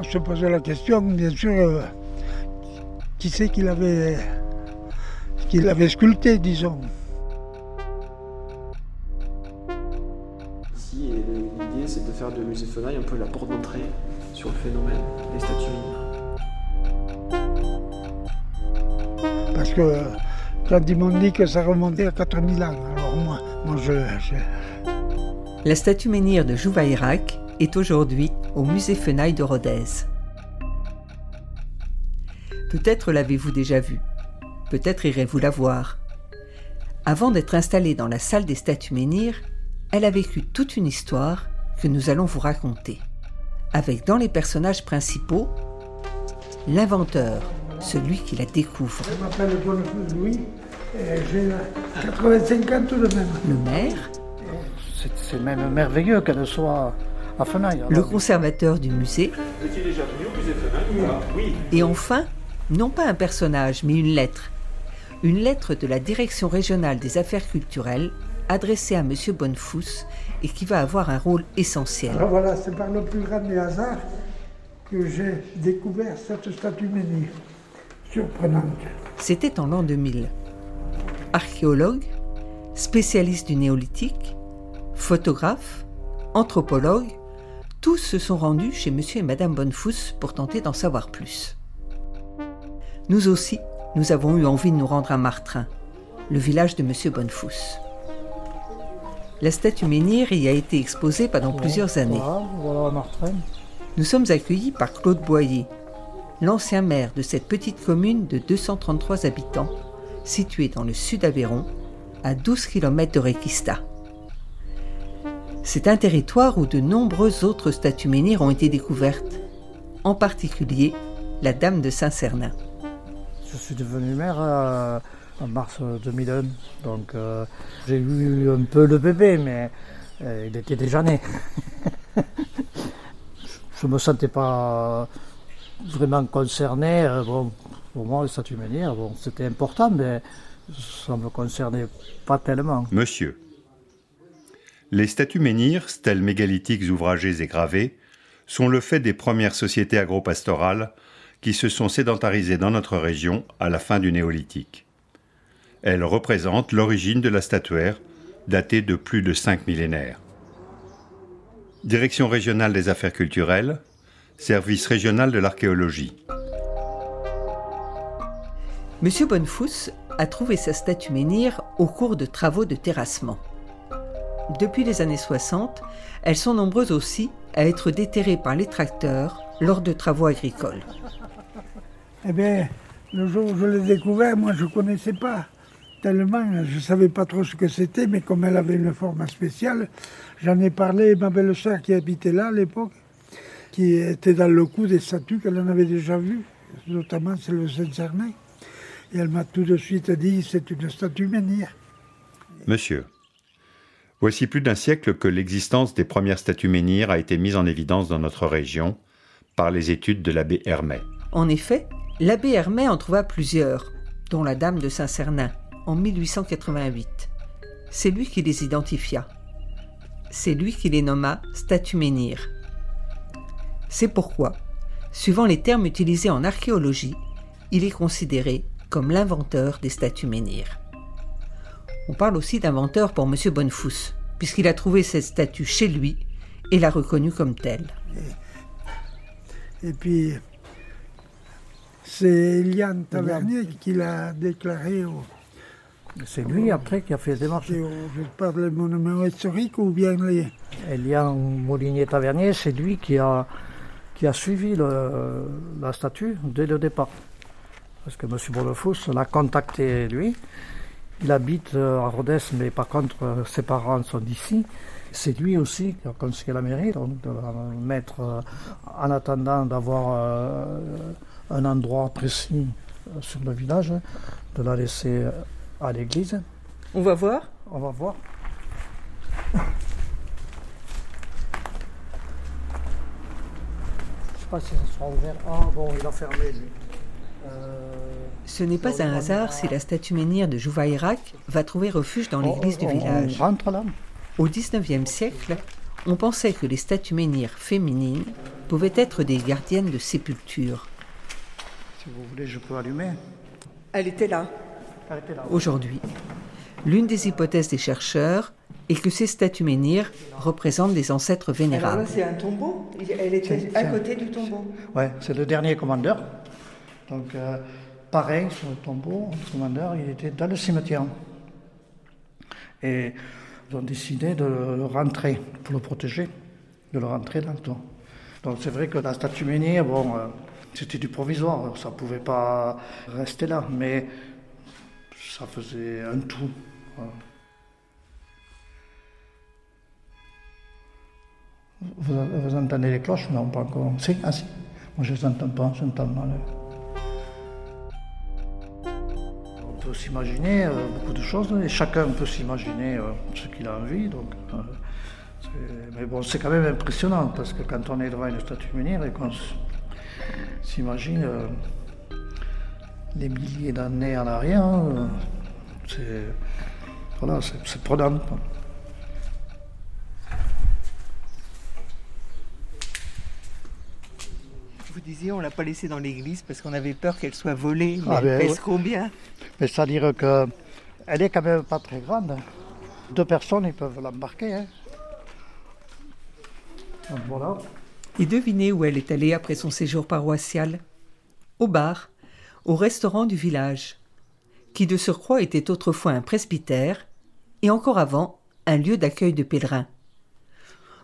On se posait la question, bien sûr, euh, qui c'est qu'il avait, qu'il avait sculpté, disons. Ici, l'idée, c'est de faire de musée Fenaille un peu la porte d'entrée sur le phénomène des statues Parce que quand ils m'ont dit que ça remontait à 4000 ans, alors moi, moi je, La statue menhir de Jouvaïrac est aujourd'hui au musée Fenaille de Rodez. Peut-être l'avez-vous déjà vue, peut-être irez-vous la voir. Avant d'être installée dans la salle des statues menhirs, elle a vécu toute une histoire que nous allons vous raconter, avec dans les personnages principaux l'inventeur, celui qui la découvre. Je m'appelle Louis, et j'ai 85 ans tout de même. Le maire, C'est même merveilleux qu'elle soit. Le conservateur du musée, et enfin, non pas un personnage, mais une lettre. Une lettre de la Direction régionale des affaires culturelles adressée à M. Bonnefous et qui va avoir un rôle essentiel. Alors voilà, c'est par le plus grand des hasards que j'ai découvert cette statue menhir. Surprenante. C'était en l'an 2000. Archéologue, spécialiste du néolithique, photographe, anthropologue, tous se sont rendus chez monsieur et madame Bonnefous pour tenter d'en savoir plus. Nous aussi, nous avons eu envie de nous rendre à Martrin, le village de monsieur Bonnefous. La statue menhir y a été exposée pendant plusieurs années. Voilà, voilà Martin. Nous sommes accueillis par Claude Boyer, l'ancien maire de cette petite commune de 233 habitants, située dans le sud Aveyron, à 12 km de Requista. C'est un territoire où de nombreuses autres statues menhirs ont été découvertes, en particulier la Dame de Saint-Cernin. Je suis devenu maire euh, en mars 2001. Donc euh, j'ai eu un peu le bébé, mais euh, il était déjà né. je ne me sentais pas vraiment concerné. Euh, bon, pour moi, les statues menhirs, bon, c'était important, mais ça ne me concernait pas tellement. Monsieur. Les statues menhirs, stèles mégalithiques ouvragées et gravées, sont le fait des premières sociétés agropastorales qui se sont sédentarisées dans notre région à la fin du néolithique. Elles représentent l'origine de la statuaire, datée de plus de cinq millénaires. Direction régionale des affaires culturelles, service régional de l'archéologie. Monsieur Bonnefous a trouvé sa statue menhir au cours de travaux de terrassement. Depuis les années 60, elles sont nombreuses aussi à être déterrées par les tracteurs lors de travaux agricoles. Eh bien, le jour où je l'ai découvert, moi je ne connaissais pas tellement, je ne savais pas trop ce que c'était, mais comme elle avait une forme spéciale, j'en ai parlé à ma belle-sœur qui habitait là à l'époque, qui était dans le coup des statues qu'elle en avait déjà vues, notamment celle de Saint-Cernin. Et elle m'a tout de suite dit c'est une statue menhir. Monsieur. Voici plus d'un siècle que l'existence des premières statues menhirs a été mise en évidence dans notre région par les études de l'abbé Hermet. En effet, l'abbé Hermet en trouva plusieurs, dont la Dame de Saint-Cernin, en 1888. C'est lui qui les identifia. C'est lui qui les nomma statues menhirs. C'est pourquoi, suivant les termes utilisés en archéologie, il est considéré comme l'inventeur des statues menhirs. On parle aussi d'inventeur pour M. Bonnefous, puisqu'il a trouvé cette statue chez lui et l'a reconnue comme telle. Et puis, c'est Eliane Tavernier qui l'a déclaré au, C'est lui après qui a fait les démarches. au- je parle de mon numéro historique ou bien les... Elian Molinier-Tavernier, c'est lui qui a, qui a suivi le- la statue dès le départ. Parce que M. Bonnefous l'a contacté lui. Il habite euh, à Rodez, mais par contre, euh, ses parents sont d'ici. C'est lui aussi qui a conseillé à la mairie donc, de la mettre euh, en attendant d'avoir un endroit précis sur le village, de la laisser à l'église. On va voir On va voir. Je sais pas si ça sera ouvert. Ah bon, il a fermé lui. Euh, Ce n'est pas un hasard si la statue menhir de Jouvaïrac va trouver refuge dans l'église du on- village. On rentre là. Au XIXe siècle, on pensait que les statues menhirs féminines pouvaient être des gardiennes de sépulture. Si vous voulez, je peux allumer. Elle était là. Elle était là. Aujourd'hui, l'une des hypothèses des chercheurs est que ces statues menhirs représentent des ancêtres vénérables. c'est un tombeau. Elle était à côté du tombeau. Ouais, c'est le dernier commandeur. Donc, euh, pareil, sur le tombeau, le commandeur, il était dans le cimetière. Et ils ont décidé de le rentrer, pour le protéger, de le rentrer dans le temps. Donc, c'est vrai que la statue menhir, bon, euh, c'était du provisoire, ça ne pouvait pas rester là, mais ça faisait un tout. Vous, entendez les cloches? Non, pas encore. Si, ah si. Moi, je ne les entends pas, j'entends mal. Peut s'imaginer euh, beaucoup de choses, et chacun peut s'imaginer euh, ce qu'il a envie. Donc, euh, mais bon, c'est quand même impressionnant, parce que quand on est devant une statue menhir et qu'on s'imagine les milliers d'années en arrière, c'est voilà, c'est prenant. Disiez, on ne l'a pas laissée dans l'église parce qu'on avait peur qu'elle soit volée. Mais Ah, elle ben, pèse ouais. combien? Mais c'est-à-dire qu'elle est quand même pas très grande. Deux personnes, ils peuvent l'embarquer. Hein. Donc voilà. Et devinez où elle est allée après son séjour paroissial? Au bar, au restaurant du village, qui de surcroît était autrefois un presbytère, et encore avant, un lieu d'accueil de pèlerins.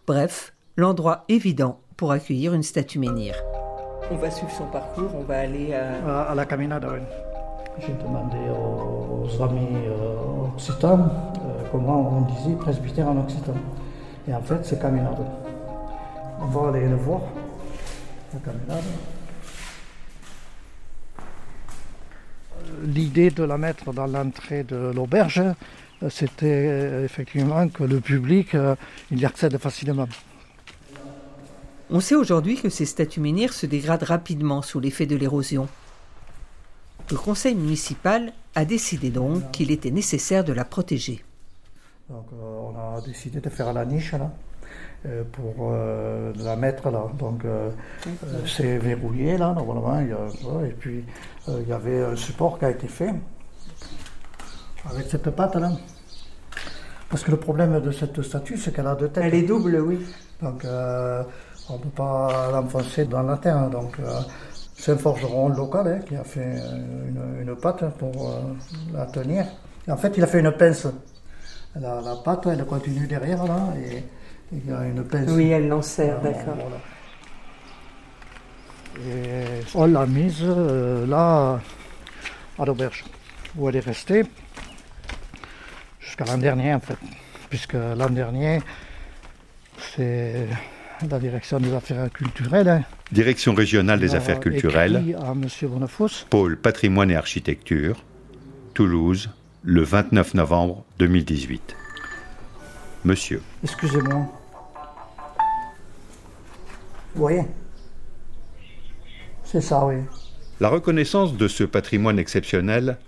Bref, l'endroit évident pour accueillir une statue menhir. On va suivre son parcours, on va aller à... À, à la caminade, oui. J'ai demandé aux, amis euh, occitans euh, comment on disait presbytère en occitan. Et en fait, c'est caminade. On va aller le voir, la caminade. L'idée de la mettre dans l'entrée de l'auberge, euh, c'était euh, effectivement que le public, euh, il y accède facilement. On sait aujourd'hui que ces statues menhirs se dégradent rapidement sous l'effet de l'érosion. Le conseil municipal a décidé donc qu'il était nécessaire de la protéger. Donc euh, on a décidé de faire la niche là, euh, pour euh, la mettre là. Donc c'est verrouillé là, normalement. il y a- et puis euh, il y avait un support qui a été fait avec cette patte là. Parce que le problème de cette statue, c'est qu'elle a deux têtes. Elle est double, oui. Donc euh, on ne peut pas l'enfoncer dans la terre. Donc euh, c'est un forgeron local hein, qui a fait euh, une, une patte pour euh, la tenir. Et en fait, il a fait une pince. La, la patte, elle continue derrière là et et il y a une pince. Oui, elle l'enserre, Voilà, d'accord. voilà. Et on l'a mise euh, là à l'auberge où elle est restée jusqu'à l'an dernier en fait. Puisque l'an dernier, c'est la direction des affaires culturelles. hein, Direction régionale des affaires culturelles, à pôle patrimoine et architecture, Toulouse, le 29 novembre 2018. Monsieur, Excusez-moi. Vous voyez? C'est ça, oui. la reconnaissance de ce patrimoine exceptionnel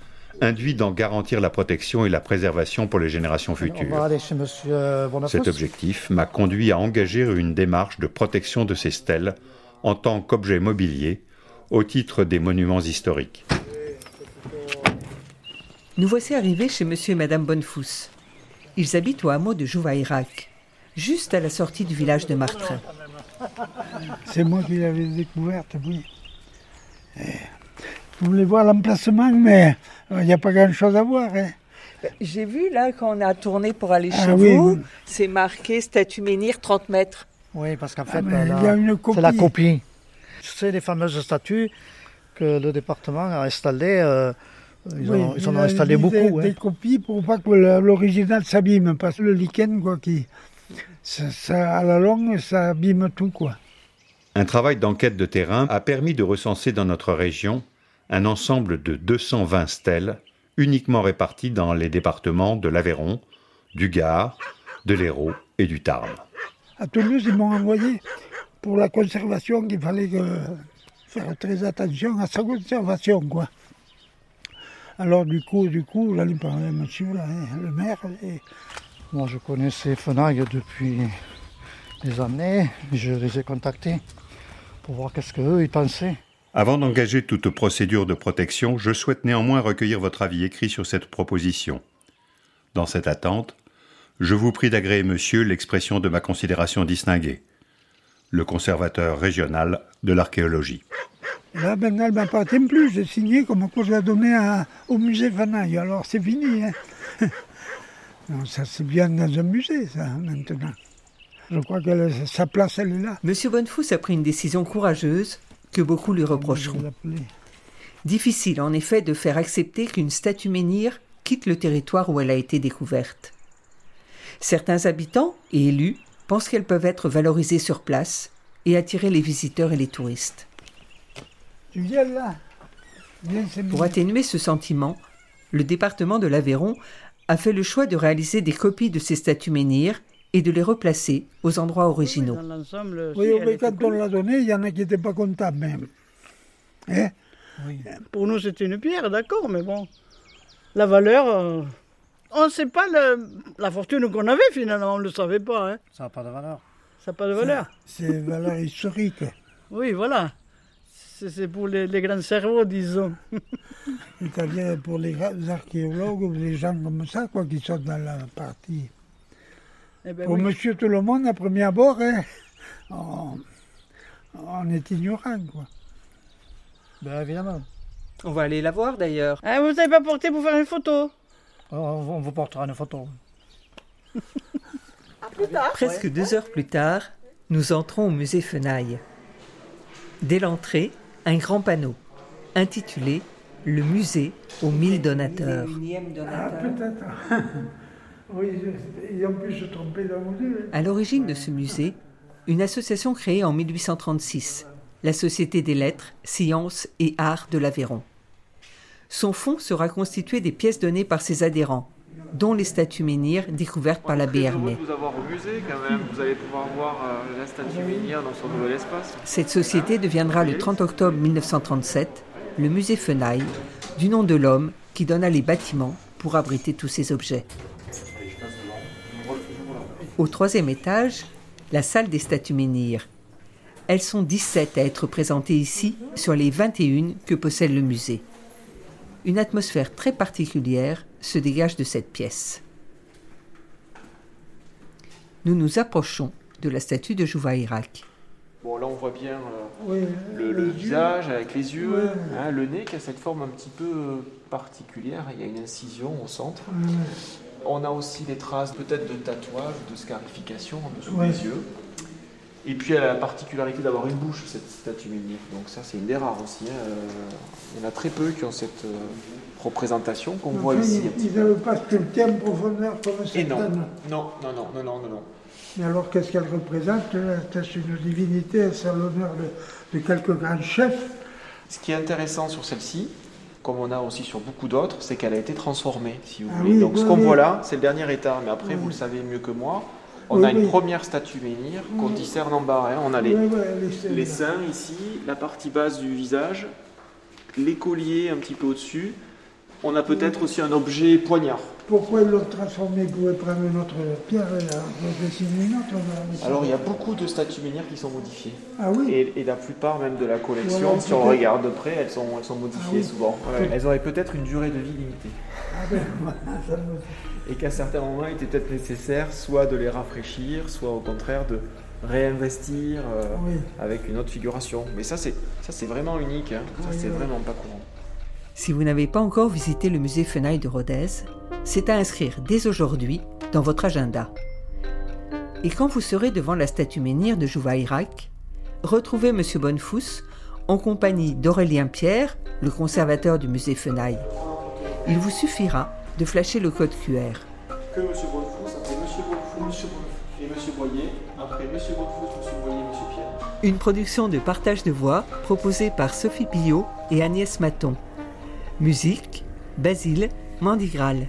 induit d'en garantir la protection et la préservation pour les générations futures. Bonafous. Cet objectif m'a conduit à engager une démarche de protection de ces stèles en tant qu'objet mobilier au titre des monuments historiques. Nous voici arrivés chez monsieur et madame Bonnefous. Ils habitent au hameau de Jouvaïrac, juste à la sortie du village de Martrin. C'est moi qui l'avais découverte, oui. Et Je voulais voir l'emplacement, mais euh, il n'y a pas grand-chose à voir. hein. J'ai vu là quand on a tourné pour aller Ah chez vous, oui. c'est marqué statue menhir 30 mètres. Oui, parce qu'en fait, Ah, mais elle il y a une c'est la copie. C'est les fameuses statues que le département a installées. euh, ils, Oui, en, ils en il ont a installé beaucoup. Des, hein. des copies pour pas que l'original s'abîme, parce que le lichen, quoi, qui, ça, ça- à la longue, ça abîme tout, quoi. Un travail d'enquête de terrain a permis de recenser dans notre région un ensemble de 220 stèles uniquement réparties dans les départements de l'Aveyron, du Gard, de l'Hérault et du Tarn. À Toulouse, ils m'ont envoyé pour la conservation qu'il fallait faire très attention à sa conservation, quoi. Alors du coup, du coup, j'allais parler à monsieur, hein, le maire, Moi, je connaissais Fenaille depuis les amener. Je les ai contactés pour voir qu'est-ce qu'eux ils pensaient. Avant d'engager toute procédure de protection, je souhaite néanmoins recueillir votre avis écrit sur cette proposition. Dans cette attente, je vous prie d'agréer, monsieur, l'expression de ma considération distinguée. Le conservateur régional de l'archéologie. Là, ne m'appartient plus. J'ai signé comme quoi je l'ai donné à- au musée Fanaille. Alors, c'est fini. hein. non, ça, c'est bien dans un musée, ça, maintenant. Je crois que sa place, elle est là. Monsieur Bonnefous a pris une décision courageuse que beaucoup lui reprocheront. Difficile en effet de faire accepter qu'une statue menhir quitte le territoire où elle a été découverte. Certains habitants et élus pensent qu'elles peuvent être valorisées sur place et attirer les visiteurs et les touristes. Tu viens là Viens, c'est Pour atténuer ce sentiment, le département de l'Aveyron a fait le choix de réaliser des copies de ces statues menhirs et de les replacer aux endroits originaux. Dans l'ensemble, si, Oui, mais quand on l'a donné, il y en a qui n'étaient pas contents même. Hein? Pour nous, c'était une pierre, d'accord, mais bon, la valeur, euh, on ne sait pas le- la fortune qu'on avait finalement, on ne le savait pas. Hein. Ça n'a pas de valeur. Ça n'a pas de valeur. C'est une valeur historique. Oui, voilà. C'est c'est pour les, les grands cerveaux, disons. C'est-à-dire pour les archéologues ou les gens comme ça, quoi, qui sont dans la partie. Eh ben Pour oui. monsieur tout le monde, à premier abord, hein, on, on est ignorant, quoi. Bien évidemment. On va aller la voir d'ailleurs. Ah, vous n'avez pas porté pour faire une photo? On, on vous portera une photo. Presque deux heures plus tard, nous entrons au musée Fenaille. Dès l'entrée, un grand panneau intitulé Le musée aux mille donateurs. Ah, peut-être. oui, dans mon Dieu. À l'origine de ce musée, une association créée en 1836, la Société des lettres, sciences et arts de l'Aveyron. Son fonds sera constitué des pièces données par ses adhérents, dont les statues menhirs découvertes par l'abbé Très heureux Hermé. de vous avoir au musée quand même. Vous allez pouvoir voir la statue menhir dans son nouvel espace. Cette société deviendra le 30 octobre 1937 le musée Fenaille, du nom de l'homme qui donna les bâtiments pour abriter tous ces objets. Au troisième étage, la salle des statues menhirs. Elles sont 17 à être présentées ici sur les 21 que possède le musée. Une atmosphère très particulière se dégage de cette pièce. Nous nous approchons de la statue de Jouvaïrak. Bon, là on voit bien euh, le, visage avec les yeux, Ouais. hein, le nez qui a cette forme un petit peu euh, particulière. Il y a une incision au centre. Ouais. On a aussi des traces peut-être de tatouage, de scarification en dessous Ouais. des yeux. Et puis elle a la particularité d'avoir une bouche, cette statue menhir. Donc ça c'est une des rares aussi. hein. Euh, Il y en a très peu qui ont cette euh, représentation qu'on voit ici. Ils n'avaient pas sculpté en profondeur comme Et non, non, non, non, non, non, non. Mais alors, qu'est-ce qu'elle représente C'est une divinité, c'est l'honneur de, de quelques grands chefs? Ce qui est intéressant sur celle-ci, comme on a aussi sur beaucoup d'autres, c'est qu'elle a été transformée, si vous Ah voulez. oui, Donc ce qu'on oui. voit là, c'est le dernier état, mais après, vous le savez mieux que moi, on a une première statue menhir qu'on discerne en bas. hein. On a les, les seins ici, la partie basse du visage, les colliers un petit peu au-dessus. On a peut-être aussi un objet poignard. Pourquoi ils l'ont transformé Ils pouvaient prendre une autre pierre et dessiner une autre. là. Alors il y a beaucoup de statues menhirs qui sont modifiées. Ah oui Et, et la plupart même de la collection, si on regarde de près, elles sont, elles sont modifiées Ah oui. souvent. Ouais. Elles auraient peut-être une durée de vie limitée. Ah ben, voilà, ça me- et qu'à certains moments, il était peut-être nécessaire soit de les rafraîchir, soit au contraire de réinvestir euh, Oui. avec une autre figuration. Mais ça, c'est ça, c'est vraiment unique. hein. Ça, c'est vraiment pas courant. Si vous n'avez pas encore visité le musée Fenaille de Rodez, c'est à inscrire dès aujourd'hui dans votre agenda. Et quand vous serez devant la statue menhir de Jouvaïrak, retrouvez M. Bonnefous en compagnie d'Aurélien Pierre, le conservateur du musée Fenaille. Il vous suffira de flasher le code QR. Que M. Bonnefous, après M. Bonnefous et M. Boyer, après M. Bonnefous, M. Boyer, M. Pierre. Une production de partage de voix proposée par Sophie Pillot et Agnès Maton. Musique, Basile Mandigral.